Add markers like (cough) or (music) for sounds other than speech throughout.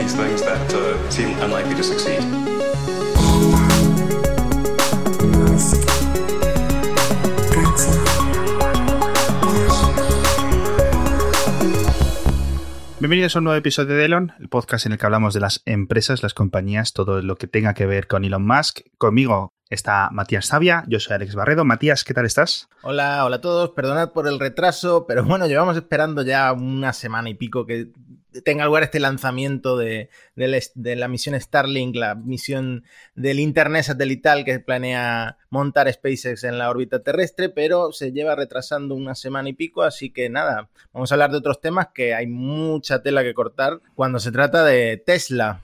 these things that uh, seem unlikely to succeed. Bienvenidos a un nuevo episodio de Elon, el podcast en el que hablamos de las empresas, las compañías, todo lo que tenga que ver con Elon Musk. Conmigo está Matías Sabia, yo soy Alex Barredo. Matías, ¿qué tal estás? Hola, hola a todos, perdonad por el retraso, pero bueno, llevamos esperando ya una semana y pico que tenga lugar este lanzamiento de, la misión Starlink, la misión del Internet satelital que planea montar SpaceX en la órbita terrestre, pero se lleva retrasando una semana y pico, así que nada, vamos a hablar de otros temas que hay mucha tela que cortar cuando se trata de Tesla.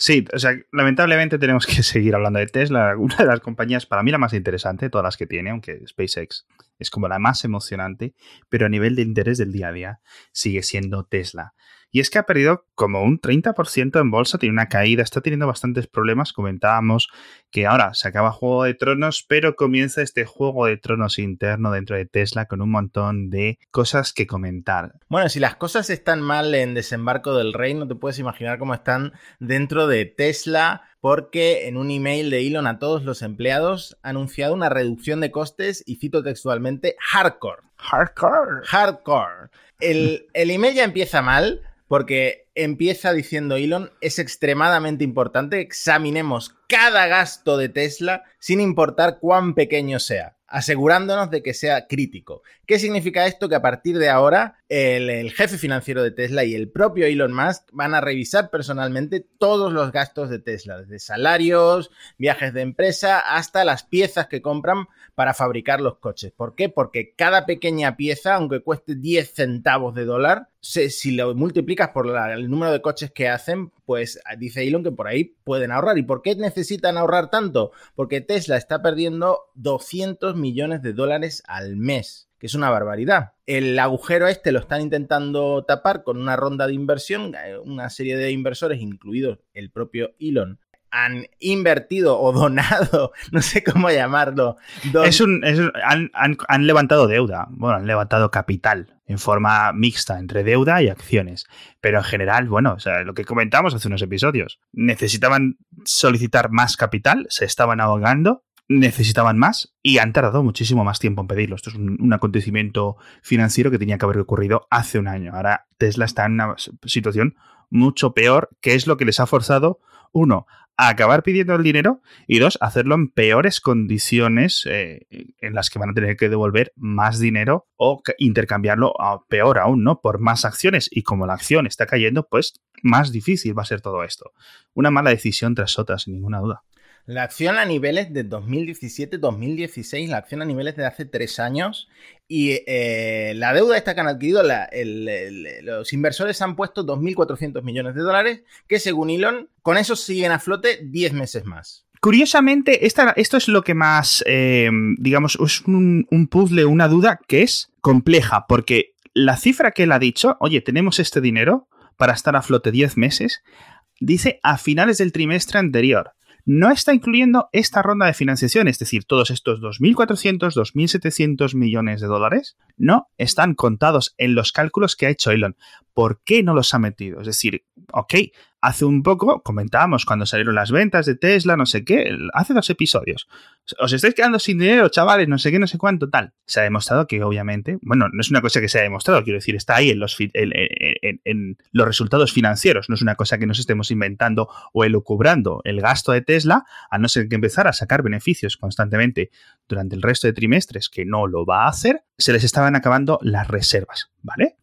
Sí, o sea, lamentablemente tenemos que (laughs) seguir hablando de Tesla, una de las compañías para mí la más interesante, todas las que tiene, aunque SpaceX es como la más emocionante, pero a nivel de interés del día a día sigue siendo Tesla. Y es que ha perdido como un 30% en bolsa, tiene una caída, está teniendo bastantes problemas. Comentábamos que ahora se acaba Juego de Tronos, pero comienza este Juego de Tronos interno dentro de Tesla con un montón de cosas que comentar. Bueno, si las cosas están mal en Desembarco del Rey, no te puedes imaginar cómo están dentro de Tesla porque en un email de Elon a todos los empleados ha anunciado una reducción de costes y cito textualmente hardcore. Hardcore. Hardcore. El, el email ya empieza mal porque empieza diciendo Elon, es extremadamente importante examinemos cada gasto de Tesla sin importar cuán pequeño sea asegurándonos de que sea crítico. ¿Qué significa esto? Que a partir de ahora el, jefe financiero de Tesla y el propio Elon Musk van a revisar personalmente todos los gastos de Tesla, desde salarios, viajes de empresa, hasta las piezas que compran para fabricar los coches. ¿Por qué? Porque cada pequeña pieza, aunque cueste 10 centavos de dólar, si lo multiplicas por el número de coches que hacen, pues dice Elon que por ahí pueden ahorrar. ¿Y por qué necesitan ahorrar tanto? Porque Tesla está perdiendo 200 millones de dólares al mes que es una barbaridad. El agujero este lo están intentando tapar con una ronda de inversión, eh, una serie de inversores, incluidos el propio Elon, han invertido o donado, (laughs) no sé cómo llamarlo. Es un, han, levantado deuda, bueno, han levantado capital en forma mixta entre deuda y acciones. Pero en general, bueno, lo que comentamos hace unos episodios, necesitaban solicitar más capital, se estaban ahogando, necesitaban más y han tardado muchísimo más tiempo en pedirlo. Esto es un, acontecimiento financiero que tenía que haber ocurrido hace un año. Ahora Tesla está en una situación mucho peor, que es lo que les ha forzado, uno, acabar pidiendo el dinero y dos, hacerlo en peores condiciones eh, en las que van a tener que devolver más dinero o intercambiarlo a peor aún, ¿no? Por más acciones y como la acción está cayendo, pues más difícil va a ser todo esto. Una mala decisión tras otra, sin ninguna duda. La acción a niveles de 2017-2016, la acción a niveles de hace tres años y eh, la deuda esta que han adquirido, los inversores han puesto 2.400 millones de dólares que según Elon, con eso siguen a flote 10 meses más. Curiosamente, esta, esto es lo que más, eh, digamos, es un, un puzzle, una duda que es compleja, porque la cifra que él ha dicho, oye, tenemos este dinero para estar a flote 10 meses, dice a finales del trimestre anterior no está incluyendo esta ronda de financiación, es decir, todos estos 2.400, 2.700 millones de dólares, no están contados en los cálculos que ha hecho Elon. ¿Por qué no los ha metido? Es decir, ok, hace un poco comentábamos cuando salieron las ventas de Tesla, no sé qué, hace dos episodios. Os estáis quedando sin dinero, chavales, no sé qué, no sé cuánto, tal. Se ha demostrado que obviamente, bueno, no es una cosa que se ha demostrado, quiero decir, está ahí en los, en, los resultados financieros, no es una cosa que nos estemos inventando o elucubrando. El gasto de Tesla, a no ser que empezara a sacar beneficios constantemente durante el resto de trimestres, que no lo va a hacer, se les estaban acabando las reservas, ¿vale?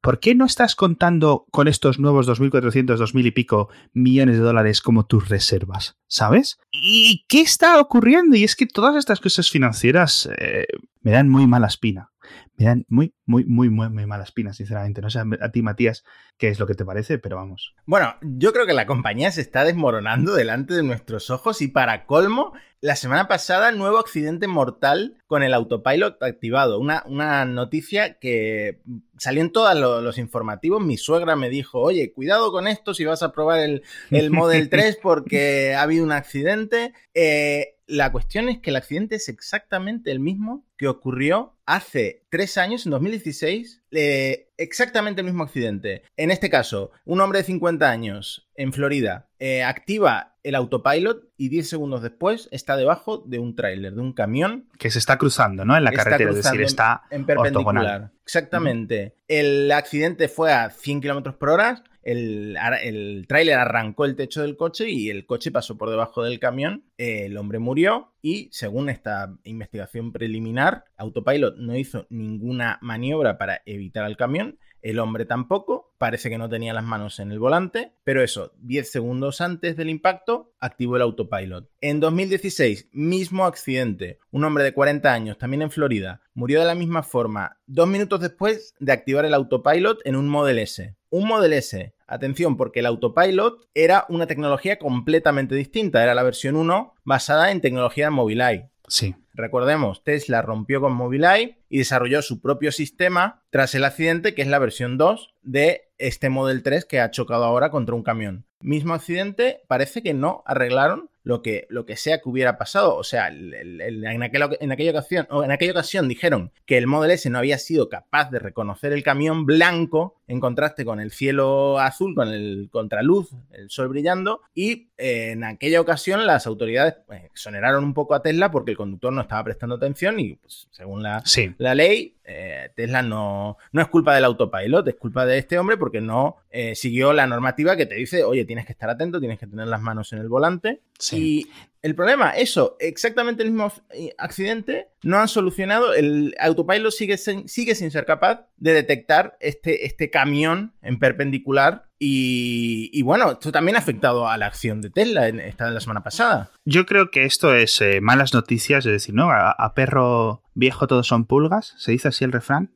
¿Por qué no estás contando con estos nuevos 2.400, 2.000 y pico millones de dólares como tus reservas? ¿Sabes? ¿Y qué está ocurriendo? Y es que todas estas cosas financieras eh, me dan muy mala espina. Me dan muy, muy, muy, muy, muy mala espina, sinceramente. No sé a ti, Matías, qué es lo que te parece, pero vamos. Bueno, yo creo que la compañía se está desmoronando delante de nuestros ojos y para colmo, la semana pasada, nuevo accidente mortal con el autopilot activado. Una, una noticia que salió en todos los, informativos. Mi suegra me dijo, oye, cuidado con esto si vas a probar el, el Model (laughs) 3 porque ha habido un accidente. Eh, la cuestión es que el accidente es exactamente el mismo que ocurrió hace tres años, en 2016, eh, exactamente el mismo accidente. En este caso, un hombre de 50 años en Florida eh, activa el autopilot y 10 segundos después está debajo de un tráiler, de un camión. Que se está cruzando, ¿no? En la carretera, es decir, está en perpendicular. Exactamente. El accidente fue a 100 kilómetros por hora el, tráiler arrancó el techo del coche y el coche pasó por debajo del camión. El hombre murió y, según esta investigación preliminar, Autopilot no hizo ninguna maniobra para evitar al camión. El hombre tampoco, parece que no tenía las manos en el volante, pero eso, 10 segundos antes del impacto, activó el autopilot. En 2016, mismo accidente, un hombre de 40 años, también en Florida, murió de la misma forma, dos minutos después de activar el autopilot en un Model S. Un Model S, atención, porque el autopilot era una tecnología completamente distinta, era la versión 1 basada en tecnología Mobileye. Sí. Recordemos, Tesla rompió con Mobileye y desarrolló su propio sistema tras el accidente, que es la versión 2 de este Model 3 que ha chocado ahora contra un camión. Mismo accidente, parece que no arreglaron lo que, lo que sea que hubiera pasado. O sea, en, aquella, en, aquella ocasión, en aquella ocasión dijeron que el Model S no había sido capaz de reconocer el camión blanco en contraste con el cielo azul, con el contraluz, el sol brillando. Y eh, en aquella ocasión las autoridades pues, exoneraron un poco a Tesla porque el conductor no estaba prestando atención y pues, según la, la ley, eh, Tesla no, no es culpa del autopilot, es culpa de este hombre porque no eh, siguió la normativa que te dice, oye, tienes que estar atento, tienes que tener las manos en el volante. Y el problema, eso, exactamente el mismo accidente, no han solucionado, el autopilot sigue, sigue sin ser capaz de detectar este, este camión en perpendicular y, bueno, esto también ha afectado a la acción de Tesla en, esta la semana pasada. Yo creo que esto es eh, malas noticias, es decir, ¿no? A, perro viejo todos son pulgas, se dice así el refrán.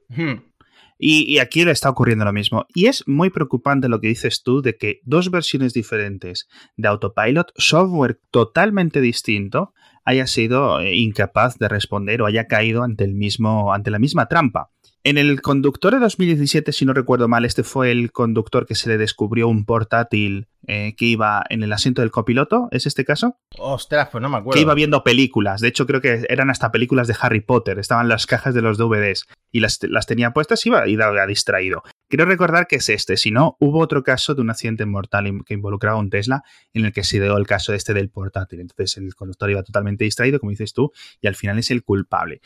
Y, aquí le está ocurriendo lo mismo. Y es muy preocupante lo que dices tú de que dos versiones diferentes de Autopilot, software totalmente distinto, haya sido eh, incapaz de responder o haya caído ante el mismo, ante la misma trampa. En el conductor de 2017, si no recuerdo mal, este fue el conductor que se le descubrió un portátil eh, que iba en el asiento del copiloto, ¿es este caso? Ostras, pues no me acuerdo. Que iba viendo películas, de hecho creo que eran hasta películas de Harry Potter, estaban las cajas de los DVDs y las, tenía puestas y iba, iba distraído. Quiero recordar que es este, si no, hubo otro caso de un accidente mortal que involucraba un Tesla en el que se dio el caso este del portátil. Entonces el conductor iba totalmente distraído, como dices tú, y al final es el culpable.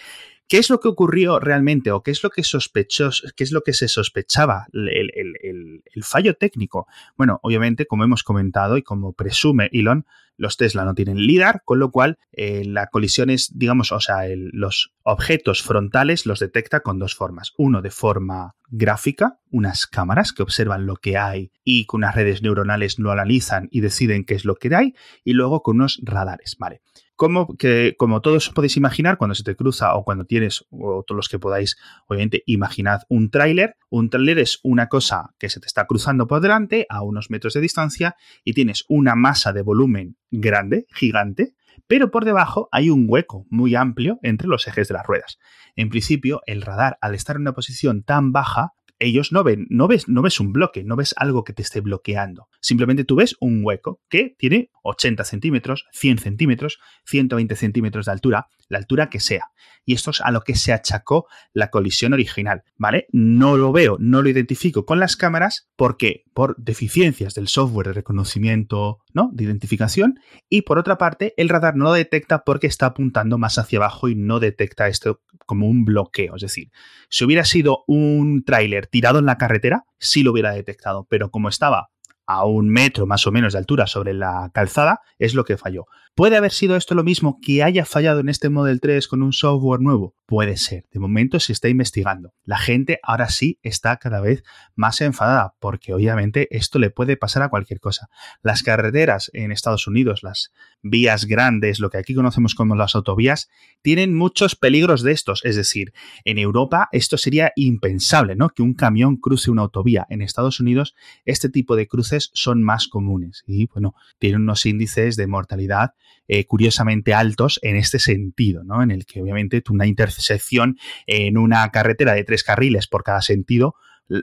¿Qué es lo que ocurrió realmente o qué es lo que sospechó, qué es lo que se sospechaba el, fallo técnico? Bueno, obviamente, como hemos comentado y como presume Elon, los Tesla no tienen LIDAR, con lo cual eh, la colisión es, digamos, o sea, los objetos frontales los detecta con dos formas. Uno de forma gráfica, unas cámaras que observan lo que hay y con unas redes neuronales lo analizan y deciden qué es lo que hay, y luego con unos radares, ¿vale? como, que, como todos podéis imaginar, cuando se te cruza o cuando tienes, o todos los que podáis, obviamente, imaginad un tráiler. Un tráiler es una cosa que se te está cruzando por delante a unos metros de distancia y tienes una masa de volumen grande, gigante, pero por debajo hay un hueco muy amplio entre los ejes de las ruedas. En principio, el radar, al estar en una posición tan baja, ellos no ven, no ves, no ves un bloque, no ves algo que te esté bloqueando. Simplemente tú ves un hueco que tiene 80 centímetros, 100 centímetros, 120 centímetros de altura, la altura que sea. Y esto es a lo que se achacó la colisión original, ¿vale? No lo veo, no lo identifico con las cámaras porque por deficiencias del software de reconocimiento, ¿no? De identificación. Y por otra parte, el radar no lo detecta porque está apuntando más hacia abajo y no detecta esto como un bloqueo. Es decir, si hubiera sido un tráiler tirado en la carretera, sí lo hubiera detectado, pero como estaba a un metro más o menos de altura sobre la calzada, es lo que falló. ¿Puede haber sido esto lo mismo que haya fallado en este Model 3 con un software nuevo? Puede ser. De momento se está investigando. La gente ahora sí está cada vez más enfadada porque obviamente esto le puede pasar a cualquier cosa. Las carreteras en Estados Unidos, las vías grandes, lo que aquí conocemos como las autovías, tienen muchos peligros de estos. Es decir, en Europa esto sería impensable, ¿no? Que un camión cruce una autovía. En Estados Unidos este tipo de cruces son más comunes y, bueno, tienen unos índices de mortalidad eh, curiosamente altos en este sentido, ¿no? En el que obviamente una intersección en una carretera de tres carriles por cada sentido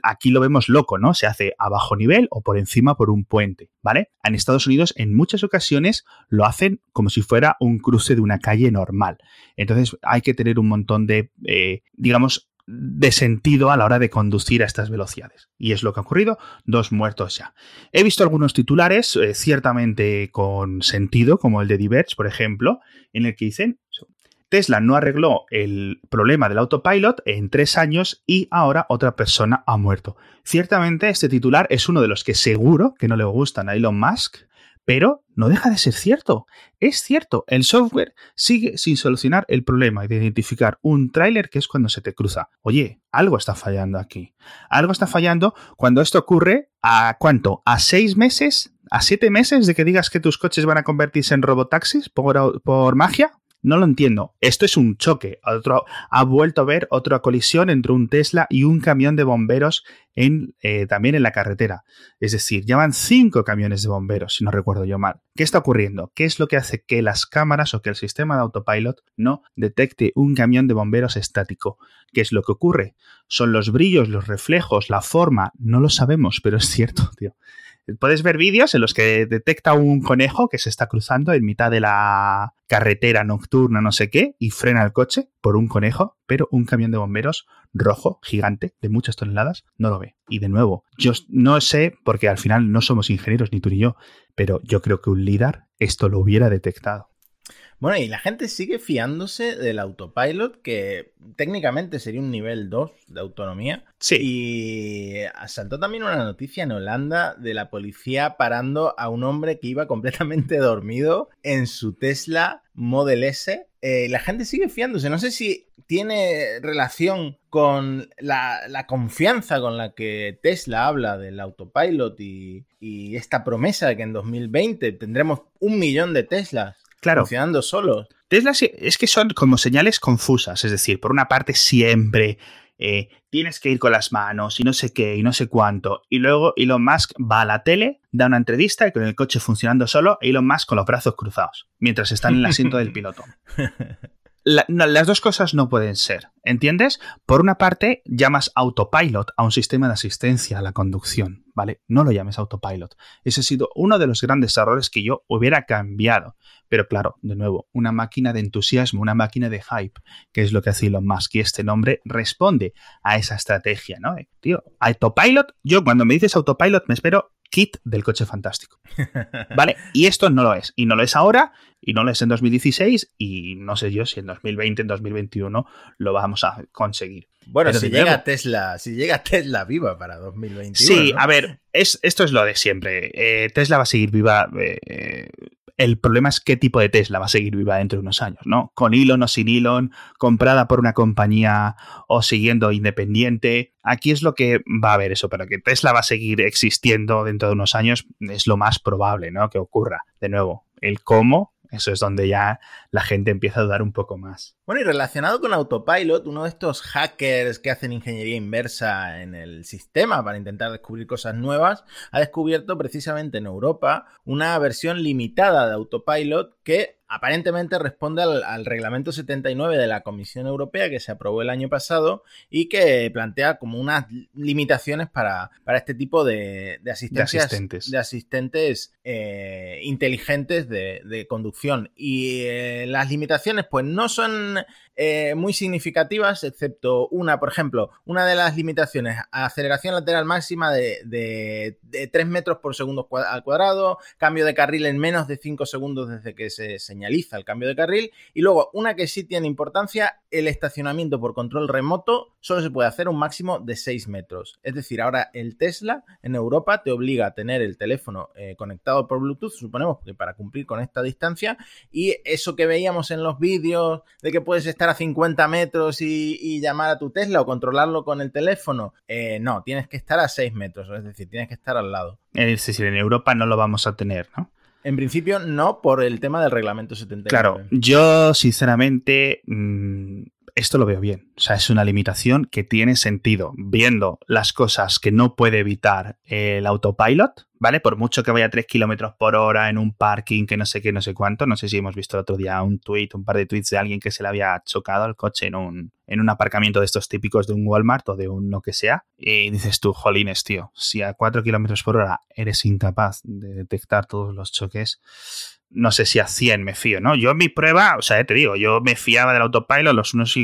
aquí lo vemos loco, ¿no? Se hace a bajo nivel o por encima por un puente, ¿vale? En Estados Unidos en muchas ocasiones lo hacen como si fuera un cruce de una calle normal. Entonces hay que tener un montón de, eh, digamos, de sentido a la hora de conducir a estas velocidades. Y es lo que ha ocurrido, dos muertos ya. He visto algunos titulares eh, ciertamente con sentido, como el de Diverge, por ejemplo, en el que dicen Tesla no arregló el problema del autopilot en tres años y ahora otra persona ha muerto. Ciertamente este titular es uno de los que seguro que no le gustan a Elon Musk, pero no deja de ser cierto. Es cierto, el software sigue sin solucionar el problema de identificar un tráiler que es cuando se te cruza. Oye, algo está fallando aquí. Algo está fallando cuando esto ocurre a cuánto? ¿A seis meses? ¿A siete meses de que digas que tus coches van a convertirse en robotaxis por, por magia? No lo entiendo. Esto es un choque. Otro, ha vuelto a ver otra colisión entre un Tesla y un camión de bomberos en, eh, también en la carretera. Es decir, llevan cinco camiones de bomberos, si no recuerdo yo mal. ¿Qué está ocurriendo? ¿Qué es lo que hace que las cámaras o que el sistema de autopilot no detecte un camión de bomberos estático? ¿Qué es lo que ocurre? Son los brillos, los reflejos, la forma. No lo sabemos, pero es cierto, tío. Puedes ver vídeos en los que detecta un conejo que se está cruzando en mitad de la carretera nocturna, no sé qué, y frena el coche por un conejo, pero un camión de bomberos rojo, gigante, de muchas toneladas, no lo ve. Y de nuevo, yo no sé, porque al final no somos ingenieros ni tú ni yo, pero yo creo que un líder esto lo hubiera detectado. Bueno, y la gente sigue fiándose del autopilot, que técnicamente sería un nivel 2 de autonomía. Sí. Y saltó también una noticia en Holanda de la policía parando a un hombre que iba completamente (laughs) dormido en su Tesla Model S. Eh, la gente sigue fiándose. No sé si tiene relación con la, confianza con la que Tesla habla del autopilot y, y esta promesa de que en 2020 tendremos un millón de Teslas claro. funcionando solos. Tesla es que son como señales confusas, es decir, por una parte siempre eh, tienes que ir con las manos y no sé qué y no sé cuánto, y luego Elon Musk va a la tele, da una entrevista y con el coche funcionando solo, Elon Musk con los brazos cruzados, mientras está en el asiento del piloto. (laughs) las dos cosas no pueden ser, ¿entiendes? Por una parte, llamas autopilot a un sistema de asistencia a la conducción, ¿vale? No lo llames autopilot. Ese ha sido uno de los grandes errores que yo hubiera cambiado. Pero claro, de nuevo, una máquina de entusiasmo, una máquina de hype, que es lo que hace Elon Musk y este nombre responde a esa estrategia, ¿no? Eh, tío, autopilot, yo cuando me dices autopilot me espero kit del coche fantástico. (laughs) ¿Vale? Y esto no lo es. Y no lo es ahora, y no lo es en 2016, y no sé yo si en 2020, en 2021 lo vamos a conseguir. Bueno, si llega Tesla, si llega Tesla viva para 2021. Sí, a ver, es, esto es lo de siempre. Eh, Tesla va a seguir viva. Eh, el problema es qué tipo de Tesla va a seguir viva dentro de unos años, ¿no? Con Elon o sin Elon, comprada por una compañía o siguiendo independiente. Aquí es lo que va a haber eso, pero que Tesla va a seguir existiendo dentro de unos años es lo más probable, ¿no? Que ocurra. De nuevo, el cómo eso es donde ya la gente empieza a dudar un poco más. Bueno, y relacionado con Autopilot, uno de estos hackers que hacen ingeniería inversa en el sistema para intentar descubrir cosas nuevas, ha descubierto precisamente en Europa una versión limitada de Autopilot que aparentemente responde al, reglamento 79 de la Comisión Europea que se aprobó el año pasado y que plantea como unas limitaciones para, para este tipo de, de, asistentes, de asistentes eh, inteligentes de, conducción. Y eh, las limitaciones pues no son eh, muy significativas, excepto una, por ejemplo, una de las limitaciones, aceleración lateral máxima de, de, 3 metros por segundo al cuadrado, cambio de carril en menos de 5 segundos desde que se señaliza el cambio de carril, y luego una que sí tiene importancia, el estacionamiento por control remoto solo se puede hacer un máximo de 6 metros. Es decir, ahora el Tesla en Europa te obliga a tener el teléfono eh, conectado por Bluetooth, suponemos que para cumplir con esta distancia, y eso que veíamos en los vídeos de que puedes estar a 50 metros y, llamar a tu Tesla o controlarlo con el teléfono. Eh, no, tienes que estar a 6 metros, es decir, tienes que estar al lado. Es decir, en Europa no lo vamos a tener, ¿no? En principio no por el tema del reglamento 79. Claro, yo sinceramente mm, esto lo veo bien. O sea, es una limitación que tiene sentido. Viendo las cosas que no puede evitar el autopilot, ¿vale? Por mucho que vaya a 3 kilómetros por hora en un parking que no sé qué, no sé cuánto. No sé si hemos visto el otro día un tweet, un par de tweets de alguien que se le había chocado el coche en un, en un aparcamiento de estos típicos de un Walmart o de un lo que sea, y dices tú, jolines, tío, si a 4 kilómetros por hora eres incapaz de detectar todos los choques, no sé si a 100 me fío, ¿no? Yo en mi prueba, o sea, te digo, yo me fiaba del autopilot, los unos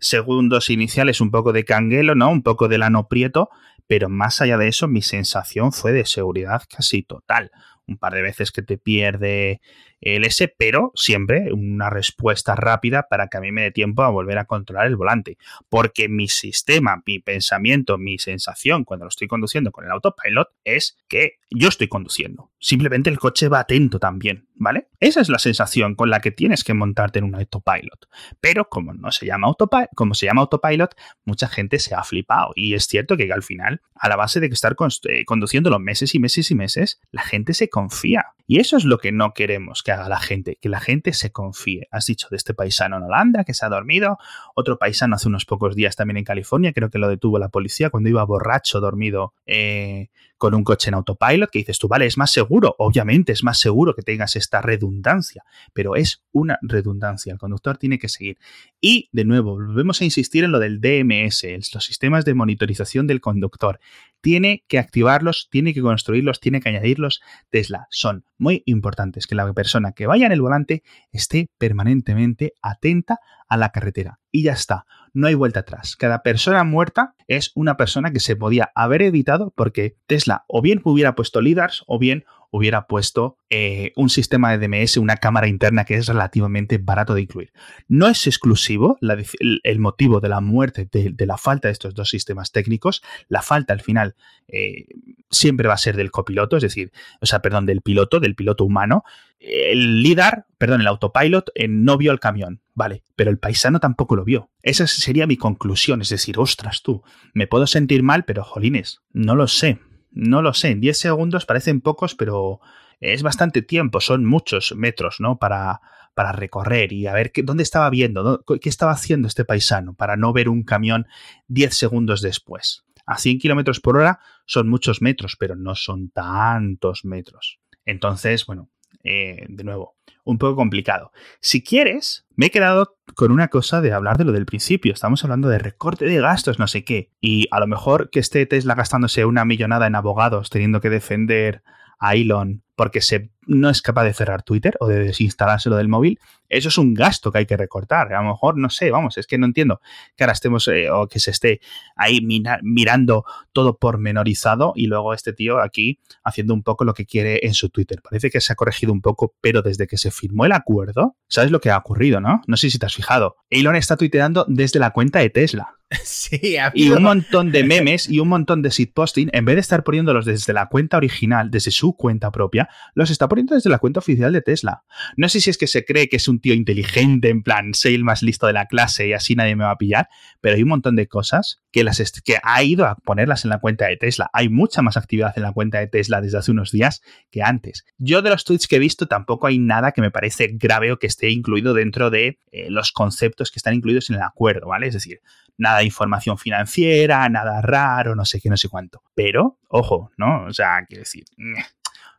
segundos iniciales, un poco de canguelo, ¿no? Un poco de lano prieto, pero más allá de eso, mi sensación fue de seguridad casi total. Un par de veces que te pierde el S, pero siempre una respuesta rápida para que a mí me dé tiempo a volver a controlar el volante. Porque mi sistema, mi pensamiento, mi sensación cuando lo estoy conduciendo con el autopilot es que yo estoy conduciendo. Simplemente el coche va atento también, ¿vale? Esa es la sensación con la que tienes que montarte en un autopilot. Pero como no se llama autopilot, como se llama autopilot, mucha gente se ha flipado. Y es cierto que al final, a la base de que estar eh, conduciendo los meses y meses y meses, la gente se confía. Y eso es lo que no queremos que haga la gente, que la gente se confíe. Has dicho de este paisano en Holanda que se ha dormido, otro paisano hace unos pocos días también en California, creo que lo detuvo la policía cuando iba borracho, dormido eh, con un coche en autopilot, que dices tú, vale, es más seguro, obviamente es más seguro que tengas esta redundancia, pero es una redundancia, el conductor tiene que seguir. Y de nuevo, volvemos a insistir en lo del DMS, los sistemas de monitorización del conductor. Tiene que activarlos, tiene que construirlos, tiene que añadirlos. Tesla son muy importantes que la persona que vaya en el volante esté permanentemente atenta a la carretera. Y ya está, no hay vuelta atrás. Cada persona muerta es una persona que se podía haber evitado porque Tesla o bien hubiera puesto LIDARs o bien hubiera puesto eh, un sistema de DMS, una cámara interna que es relativamente barato de incluir. No es exclusivo el, motivo de la muerte, de, la falta de estos dos sistemas técnicos. La falta al final eh, siempre va a ser del copiloto, es decir, o sea, perdón, del piloto, del piloto humano. El LIDAR, perdón, el autopilot eh, no vio el camión, vale, pero el paisano tampoco lo vio. Esa sería mi conclusión, es decir, ostras tú, me puedo sentir mal, pero jolines, no lo sé. No lo sé, 10 segundos parecen pocos, pero es bastante tiempo, son muchos metros, ¿no? Para, para recorrer y a ver qué, dónde estaba viendo, qué estaba haciendo este paisano para no ver un camión 10 segundos después. A 100 kilómetros por hora son muchos metros, pero no son tantos metros. Entonces, bueno, eh, de nuevo, un poco complicado. Si quieres, me he quedado con una cosa de hablar de lo del principio. Estamos hablando de recorte de gastos, no sé qué. Y a lo mejor que esté Tesla gastándose una millonada en abogados, teniendo que defender a Elon porque se, no es capaz de cerrar Twitter o de desinstalárselo del móvil, eso es un gasto que hay que recortar. A lo mejor, no sé, vamos, es que no entiendo que ahora estemos eh, o que se esté ahí mirando todo pormenorizado y luego este tío aquí haciendo un poco lo que quiere en su Twitter. Parece que se ha corregido un poco, pero desde que se firmó el acuerdo, ¿sabes lo que ha ocurrido, no? No sé si te has fijado. Elon está tuiteando desde la cuenta de Tesla. (laughs) Sí, Y un montón de memes y un montón de posting en vez de estar poniéndolos desde la cuenta original, desde su cuenta propia, los está poniendo desde la cuenta oficial de Tesla. No sé si es que se cree que es un tío inteligente, en plan, soy el más listo de la clase y así nadie me va a pillar, pero hay un montón de cosas que, las que ha ido a ponerlas en la cuenta de Tesla. Hay mucha más actividad en la cuenta de Tesla desde hace unos días que antes. Yo de los tweets que he visto tampoco hay nada que me parece grave o que esté incluido dentro de eh, los conceptos que están incluidos en el acuerdo, ¿vale? Es decir, nada de información financiera, nada raro, no sé qué, no sé cuánto. Pero, ojo, ¿no? O sea, quiero decir,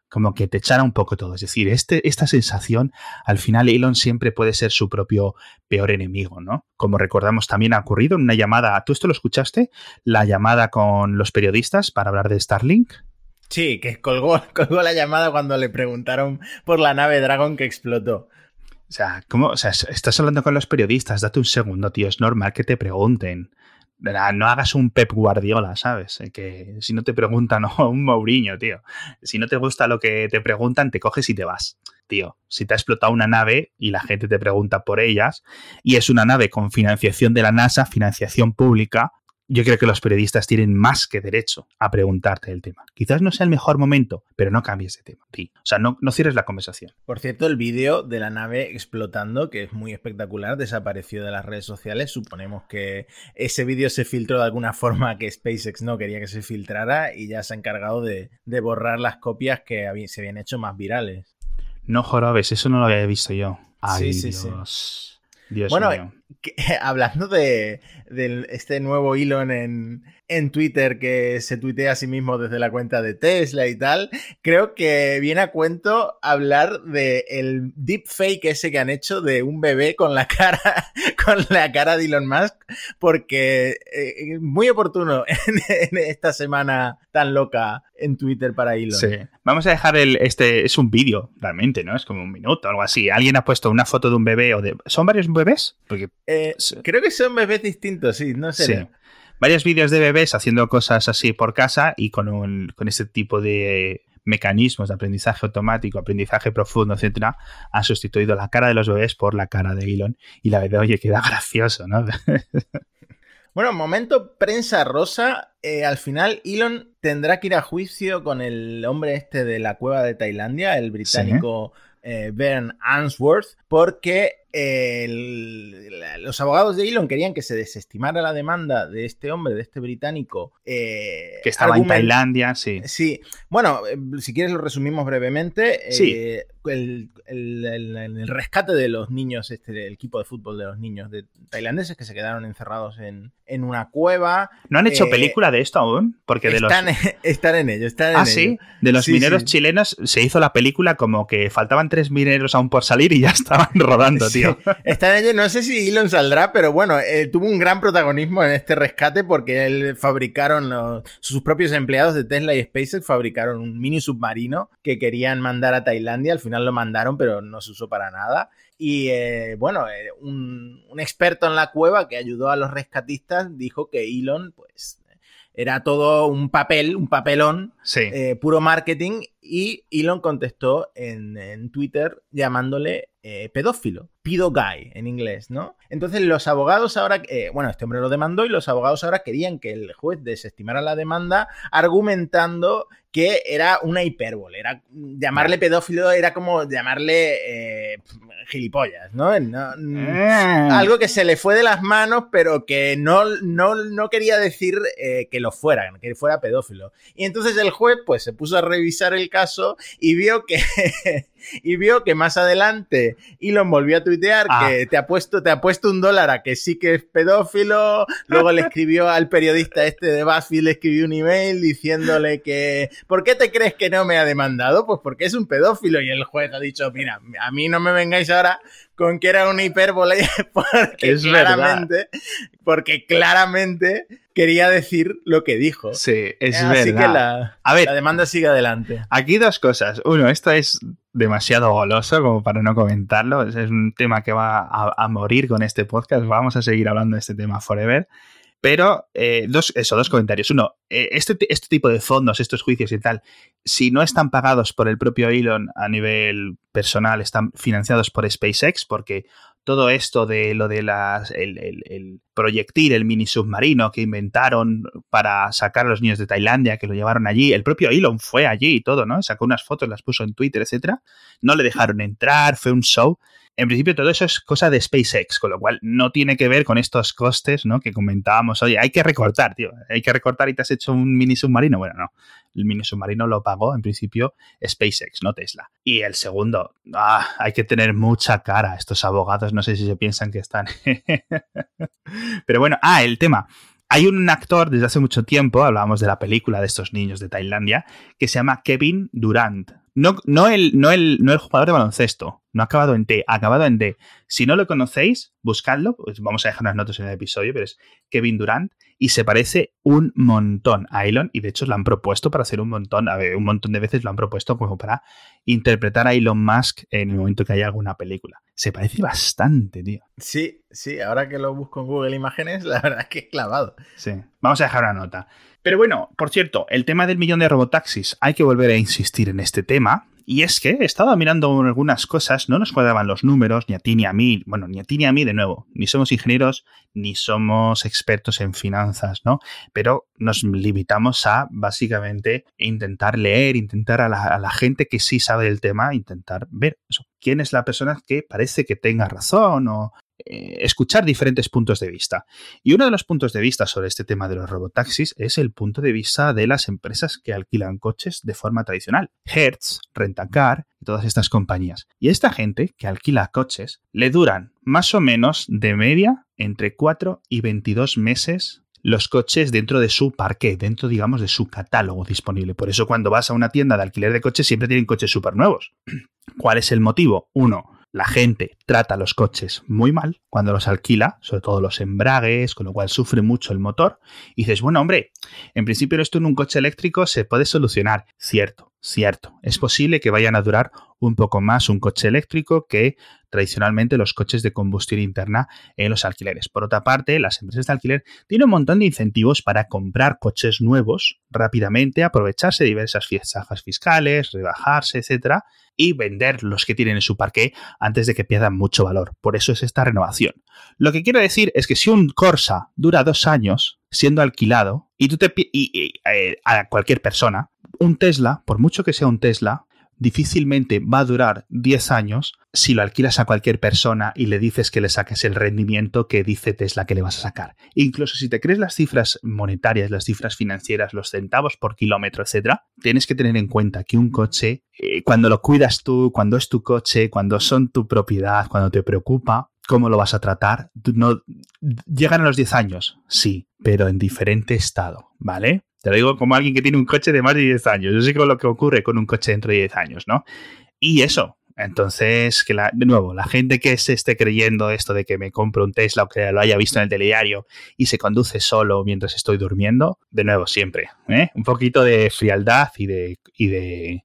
como que te echara un poco todo. Es decir, este, esta sensación, al final Elon siempre puede ser su propio peor enemigo, ¿no? Como recordamos también ha ocurrido en una llamada, ¿tú esto lo escuchaste? La llamada con los periodistas para hablar de Starlink. Sí, que colgó, (laughs) colgó la llamada cuando le preguntaron por la nave Dragon que explotó. O sea, ¿cómo? O sea, estás hablando con los periodistas, date un segundo, tío, es normal que te pregunten. No hagas un Pep Guardiola, ¿sabes? Eh, que si no te preguntan, (laughs) o un Mourinho, tío. Si no te gusta lo que te preguntan, te coges y te vas. Tío, si te ha explotado una nave y la gente te pregunta por ellas, y es una nave con financiación de la NASA, financiación pública, yo creo que los periodistas tienen más que derecho a preguntarte el tema. Quizás no sea el mejor momento, pero no cambies de tema. Sí. O sea, no, no cierres la conversación. Por cierto, el vídeo de la nave explotando, que es muy espectacular, desapareció de las redes sociales. Suponemos que ese vídeo se filtró de alguna forma que SpaceX no quería que se filtrara y ya se ha encargado de, borrar las copias que se habían hecho más virales. No jorobes, eso no lo había visto yo. Ay, sí, sí, sí bueno, (laughs) hablando de, este nuevo Elon en, Twitter que se tuitea a sí mismo desde la cuenta de Tesla y tal, creo que viene a cuento hablar del el deepfake ese que han hecho de un bebé con la (laughs) cara, con la cara de Elon Musk porque eh, muy oportuno (laughs) en, esta semana tan loca en Twitter para Elon. Sí. Vamos a dejar el este es un vídeo realmente, ¿no? Es como un minuto o algo así. Alguien ha puesto una foto de un bebé o de ¿Son varios bebés? Porque eh, creo que son bebés distintos, sí, no sé. Sí. Varios vídeos de bebés haciendo cosas así por casa y con, un, con este tipo de mecanismos de aprendizaje automático, aprendizaje profundo, etcétera, han sustituido la cara de los bebés por la cara de Elon. Y la verdad, oye, queda gracioso, ¿no? (laughs) Bueno, momento prensa rosa. Eh, al final, Elon tendrá que ir a juicio con el hombre este de la cueva de Tailandia, el británico eh, Ben Answorth, porque los abogados de Elon querían que se desestimara la demanda de este hombre, de este británico. Eh, que estaba en Tailandia, sí. Sí. Bueno, eh, si quieres lo resumimos brevemente. Sí. Eh, el, rescate de los niños, este, el equipo de fútbol de los niños de tailandeses que se quedaron encerrados en, una cueva. ¿No han hecho película de esto aún? Porque de están, los... (laughs) están en ello, están ah, en sí. De los mineros chilenos se hizo la película como que faltaban tres mineros aún por salir y ya (laughs) estaban rodando, tío. Está en ello, no sé si Elon saldrá, pero bueno, eh, tuvo un gran protagonismo en este rescate porque él fabricaron sus propios empleados de Tesla y SpaceX fabricaron un mini submarino que querían mandar a Tailandia. Al final lo mandaron, pero no se usó para nada. Y eh, bueno, eh, un, un, experto en la cueva que ayudó a los rescatistas dijo que Elon, pues, era todo un papel, un papelón, puro marketing. Y Elon contestó en, en Twitter llamándole eh, pedófilo, pido guy en inglés, ¿no? Entonces los abogados ahora, eh, bueno, este hombre lo demandó y los abogados ahora querían que el juez desestimara la demanda argumentando que era una hipérbole, era llamarle pedófilo era como llamarle eh, gilipollas, ¿no? Algo que se le fue de las manos, pero que no, no, no quería decir que lo fuera, que fuera pedófilo. Y entonces el juez pues se puso a revisar el caso y vio que (laughs) y vio que más adelante Elon volvió a tuitear ah. que te ha, puesto, te ha puesto un dólar a que sí que es pedófilo. Luego le escribió al periodista este de BuzzFeed, le escribió un email diciéndole que ¿por qué te crees que no me ha demandado? Pues porque es un pedófilo. Y el juez ha dicho, mira, a mí no me vengáis ahora con que era una hipérbole (laughs) porque es claramente, porque claramente quería decir lo que dijo. Sí, es Así que la, a ver, la demanda sigue adelante. Aquí dos cosas. Uno, esto es demasiado goloso como para no comentarlo. Es un tema que va a, a morir con este podcast. Vamos a seguir hablando de este tema forever. Pero, eh, dos, eso, dos comentarios. Uno, eh, este, este tipo de fondos, estos juicios y tal, si no están pagados por el propio Elon a nivel personal, están financiados por SpaceX, porque todo esto de lo de las, el, el, proyectil, el mini submarino que inventaron para sacar a los niños de Tailandia, que lo llevaron allí, el propio Elon fue allí y todo, ¿no? Sacó unas fotos, las puso en Twitter, etcétera. No le dejaron entrar, fue un show en principio todo eso es cosa de SpaceX, con lo cual no tiene que ver con estos costes, ¿no? Que comentábamos, oye, hay que recortar, tío, hay que recortar y te has hecho un mini submarino. Bueno, no, el mini submarino lo pagó en principio SpaceX, no Tesla. Y el segundo, ah, hay que tener mucha cara. Estos abogados no sé si se piensan que están... (laughs) Pero bueno, ah, el tema. Hay un actor desde hace mucho tiempo, hablábamos de la película de estos niños de Tailandia, que se llama Kevin Durant. No, no, el, no, el, no el jugador de baloncesto, no ha acabado en T, ha acabado en D. Si no lo conocéis, buscadlo, pues vamos a dejar unas notas en el episodio, pero es Kevin Durant y se parece un montón a Elon y de hecho lo han propuesto para hacer un montón, a ver, un montón de veces lo han propuesto como para interpretar a Elon Musk en el momento que haya alguna película. Se parece bastante, tío. Sí, sí, ahora que lo busco en Google Imágenes, (laughs) la verdad es que es clavado. Sí, vamos a dejar una nota. Pero bueno, por cierto, el tema del millón de robotaxis, hay que volver a insistir en este tema. Y es que he estado mirando algunas cosas, no nos cuadraban los números, ni a ti ni a mí, bueno, ni a ti ni a mí de nuevo, ni somos ingenieros, ni somos expertos en finanzas, ¿no? Pero nos limitamos a básicamente intentar leer, intentar a la, a la gente que sí sabe del tema, intentar ver quién es la persona que parece que tenga razón o, eh, escuchar diferentes puntos de vista. Y uno de los puntos de vista sobre este tema de los robotaxis es el punto de vista de las empresas que alquilan coches de forma tradicional. Hertz, Rentacar y todas estas compañías. Y esta gente que alquila coches le duran más o menos de media entre 4 y 22 meses los coches dentro de su parque, dentro, digamos, de su catálogo disponible. Por eso cuando vas a una tienda de alquiler de coches siempre tienen coches súper nuevos. (clears throat) ¿Cuál es el motivo? Uno, la gente trata los coches muy mal cuando los alquila, sobre todo los embragues, con lo cual sufre mucho el motor. Y dices, bueno, hombre, en principio esto en un coche eléctrico se puede solucionar. Cierto, cierto. Es posible que vayan a durar un poco más un coche eléctrico que tradicionalmente los coches de combustión interna en los alquileres. Por otra parte, las empresas de alquiler tienen un montón de incentivos para comprar coches nuevos rápidamente, aprovecharse de diversas fiestas fiscales, rebajarse, etcétera, y vender los que tienen en su parque antes de que pierdan mucho valor. Por eso es esta renovación. Lo que quiero decir es que si un Corsa dura dos años siendo alquilado y tú te y, eh, a cualquier persona, un Tesla, por mucho que sea un Tesla, difícilmente va a durar 10 años si lo alquilas a cualquier persona y le dices que le saques el rendimiento que dice Tesla que le vas a sacar. Incluso si te crees las cifras monetarias, las cifras financieras, los centavos por kilómetro, etcétera, tienes que tener en cuenta que un coche, eh, cuando lo cuidas tú, cuando es tu coche, cuando son tu propiedad, cuando te preocupa, ¿cómo lo vas a tratar? No, llegan a los 10 años, sí, pero en diferente estado, ¿vale? Te lo digo como alguien que tiene un coche de más de 10 años. Yo sé lo que ocurre con un coche dentro de 10 años, ¿no? Y eso, entonces, que la, de nuevo, la gente que se esté creyendo esto de que me compro un Tesla o que lo haya visto en el telediario y se conduce solo mientras estoy durmiendo, de nuevo, siempre, ¿eh? un poquito de frialdad y de... Y de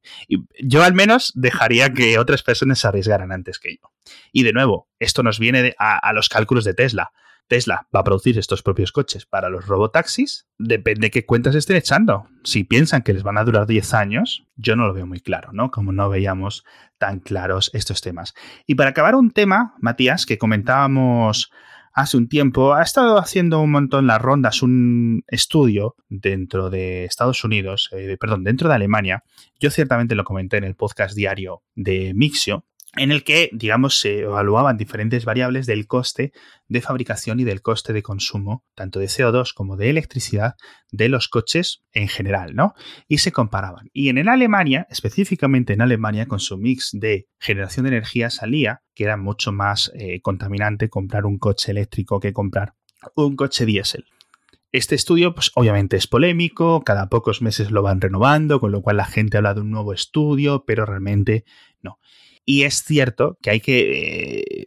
yo al menos dejaría que otras personas se arriesgaran antes que yo. Y de nuevo, esto nos viene a los cálculos de Tesla. Tesla va a producir estos propios coches para los robotaxis, depende de qué cuentas estén echando. Si piensan que les van a durar 10 años, yo no lo veo muy claro, ¿no? Como no veíamos tan claros estos temas. Y para acabar un tema, Matías, que comentábamos hace un tiempo, ha estado haciendo un montón las rondas, un estudio dentro de Estados Unidos, eh, perdón, dentro de Alemania. Yo ciertamente lo comenté en el podcast diario de Mixio, en el que, digamos, se evaluaban diferentes variables del coste de fabricación y del coste de consumo, tanto de CO2 como de electricidad, de los coches en general, ¿no? Y se comparaban. Y en Alemania, específicamente en Alemania, con su mix de generación de energía, salía que era mucho más eh, contaminante comprar un coche eléctrico que comprar un coche diésel. Este estudio, pues obviamente es polémico, cada pocos meses lo van renovando, con lo cual la gente habla de un nuevo estudio, pero realmente no. Y es cierto que hay que eh,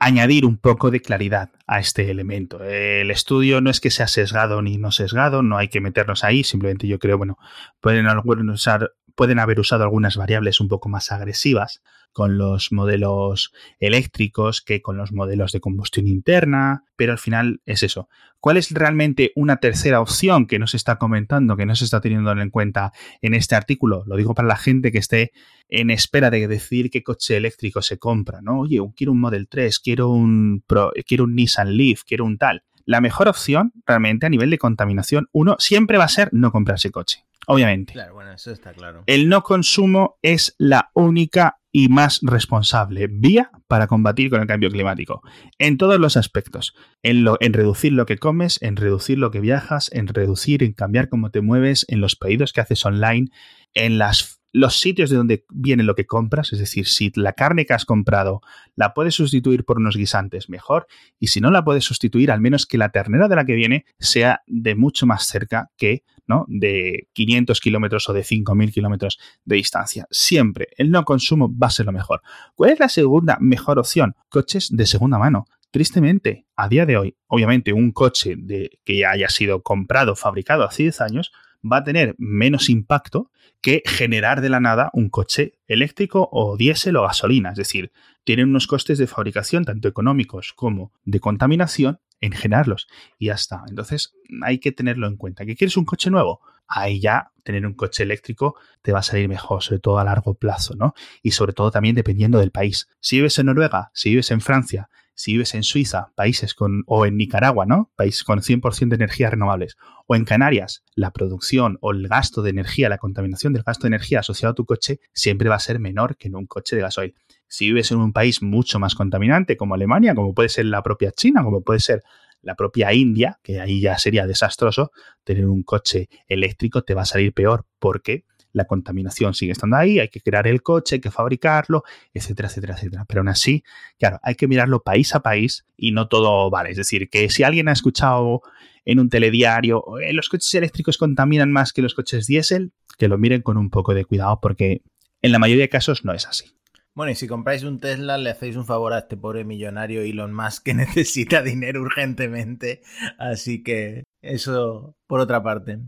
añadir un poco de claridad a este elemento. El estudio no es que sea sesgado ni no sesgado, no hay que meternos ahí, simplemente yo creo, bueno, pueden, usar, pueden haber usado algunas variables un poco más agresivas con los modelos eléctricos que con los modelos de combustión interna, pero al final es eso. ¿Cuál es realmente una tercera opción que no se está comentando, que no se está teniendo en cuenta en este artículo? Lo digo para la gente que esté en espera de decidir qué coche eléctrico se compra, ¿no? Oye, quiero un Model 3, quiero un, quiero un Nissan Leaf, quiero un tal. La mejor opción realmente a nivel de contaminación, uno, siempre va a ser no comprarse coche. Obviamente. Claro, bueno, eso está claro. El no consumo es la única y más responsable vía para combatir con el cambio climático. En todos los aspectos. En, lo, en reducir lo que comes, en reducir lo que viajas, en reducir, en cambiar cómo te mueves, en los pedidos que haces online, en las los sitios de donde viene lo que compras, es decir, si la carne que has comprado la puedes sustituir por unos guisantes, mejor, y si no la puedes sustituir, al menos que la ternera de la que viene sea de mucho más cerca que ¿no? de 500 kilómetros o de 5.000 kilómetros de distancia. Siempre el no consumo va a ser lo mejor. ¿Cuál es la segunda mejor opción? Coches de segunda mano. Tristemente, a día de hoy, obviamente un coche que haya sido comprado, fabricado hace 10 años, va a tener menos impacto que generar de la nada un coche eléctrico o diésel o gasolina. Es decir, tienen unos costes de fabricación tanto económicos como de contaminación en generarlos y ya está. Entonces hay que tenerlo en cuenta. ¿Que quieres un coche nuevo? Ahí ya tener un coche eléctrico te va a salir mejor, sobre todo a largo plazo, ¿no? Y sobre todo también dependiendo del país. Si vives en Noruega, si vives en Francia, si vives en Suiza, países con, o en Nicaragua, ¿no? País con 100% de energías renovables, o en Canarias, la producción o el gasto de energía, la contaminación del gasto de energía asociado a tu coche siempre va a ser menor que en un coche de gasoil. Si vives en un país mucho más contaminante como Alemania, como puede ser la propia China, como puede ser la propia India, que ahí ya sería desastroso, tener un coche eléctrico te va a salir peor porque la contaminación sigue estando ahí, hay que crear el coche, hay que fabricarlo, etcétera, etcétera, etcétera. Pero aún así, claro, hay que mirarlo país a país y no todo vale. Es decir, que si alguien ha escuchado en un telediario, los coches eléctricos contaminan más que los coches diésel, que lo miren con un poco de cuidado porque en la mayoría de casos no es así. Bueno, y si compráis un Tesla, le hacéis un favor a este pobre millonario Elon Musk que (laughs) necesita dinero urgentemente. Así que eso por otra parte.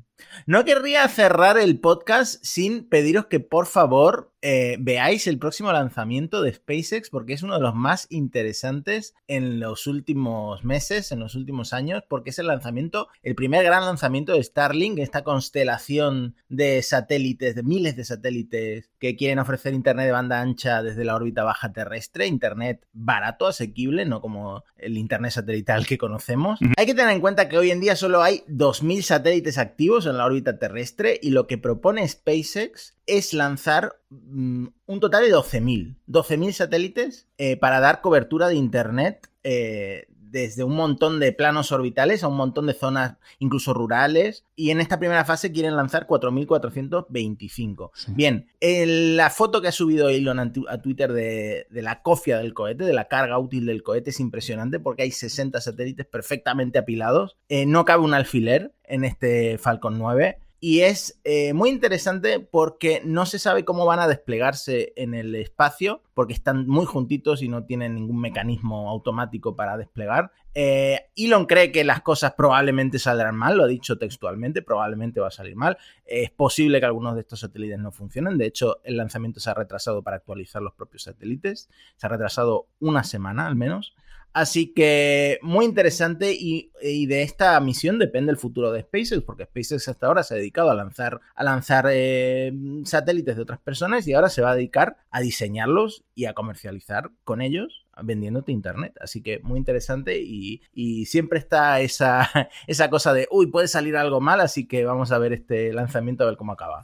No querría cerrar el podcast sin pediros que por favor eh, veáis el próximo lanzamiento de SpaceX porque es uno de los más interesantes en los últimos meses, en los últimos años, porque es el lanzamiento, el primer gran lanzamiento de Starlink, esta constelación de satélites, de miles de satélites que quieren ofrecer Internet de banda ancha desde la órbita baja terrestre, Internet barato, asequible, no como el Internet satelital que conocemos. Hay que tener en cuenta que hoy en día solo hay 2.000 satélites activos en la órbita terrestre y lo que propone SpaceX es lanzar mm, un total de 12.000. 12.000 satélites eh, para dar cobertura de Internet eh, desde un montón de planos orbitales a un montón de zonas incluso rurales y en esta primera fase quieren lanzar 4.425. Bien, la foto que ha subido Elon a Twitter de, la cofia del cohete, de la carga útil del cohete es impresionante porque hay 60 satélites perfectamente apilados, eh, no cabe un alfiler en este Falcon 9 y es eh, muy interesante porque no se sabe cómo van a desplegarse en el espacio, porque están muy juntitos y no tienen ningún mecanismo automático para desplegar. Eh, Elon cree que las cosas probablemente saldrán mal, lo ha dicho textualmente, probablemente va a salir mal. Es posible que algunos de estos satélites no funcionen, de hecho el lanzamiento se ha retrasado para actualizar los propios satélites, se ha retrasado una semana al menos. Así que muy interesante y, de esta misión depende el futuro de SpaceX, porque SpaceX hasta ahora se ha dedicado a lanzar, a lanzar eh, satélites de otras personas y ahora se va a dedicar a diseñarlos y a comercializar con ellos vendiéndote internet. Así que muy interesante y, y, siempre está esa, (laughs) esa cosa de, uy, puede salir algo mal, así que vamos a ver este lanzamiento a ver cómo acaba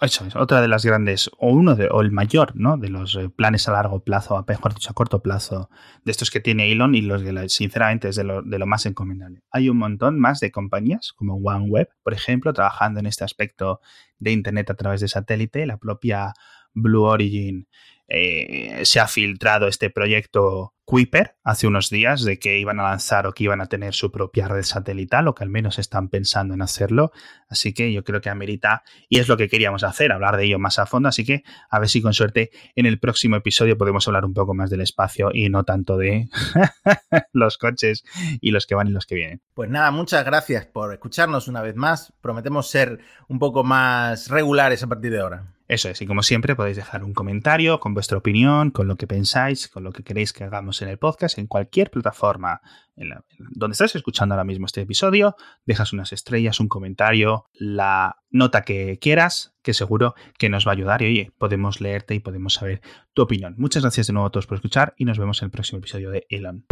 eso es otra de las grandes, o uno de, o el mayor, ¿no? De los eh, planes a largo plazo, a mejor dicho, a corto plazo, de estos que tiene Elon y los que sinceramente es de lo, de lo más encomendable. Hay un montón más de compañías, como OneWeb, por ejemplo, trabajando en este aspecto de Internet a través de satélite. La propia Blue Origin eh, se ha filtrado este proyecto Kuiper hace unos días de que iban a lanzar o que iban a tener su propia red satelital o que al menos están pensando en hacerlo. Así que yo creo que amerita y es lo que queríamos hacer, hablar de ello más a fondo. Así que a ver si con suerte en el próximo episodio podemos hablar un poco más del espacio y no tanto de (laughs) los coches y los que van y los que vienen. Pues nada, muchas gracias por escucharnos una vez más. Prometemos ser un poco más regulares a partir de ahora. Eso es, y como siempre podéis dejar un comentario con vuestra opinión, con lo que pensáis, con lo que queréis que hagamos en el podcast, en cualquier plataforma en donde estás escuchando ahora mismo este episodio, dejas unas estrellas, un comentario, la nota que quieras, que seguro que nos va a ayudar y oye, podemos leerte y podemos saber tu opinión. Muchas gracias de nuevo a todos por escuchar y nos vemos en el próximo episodio de Elon.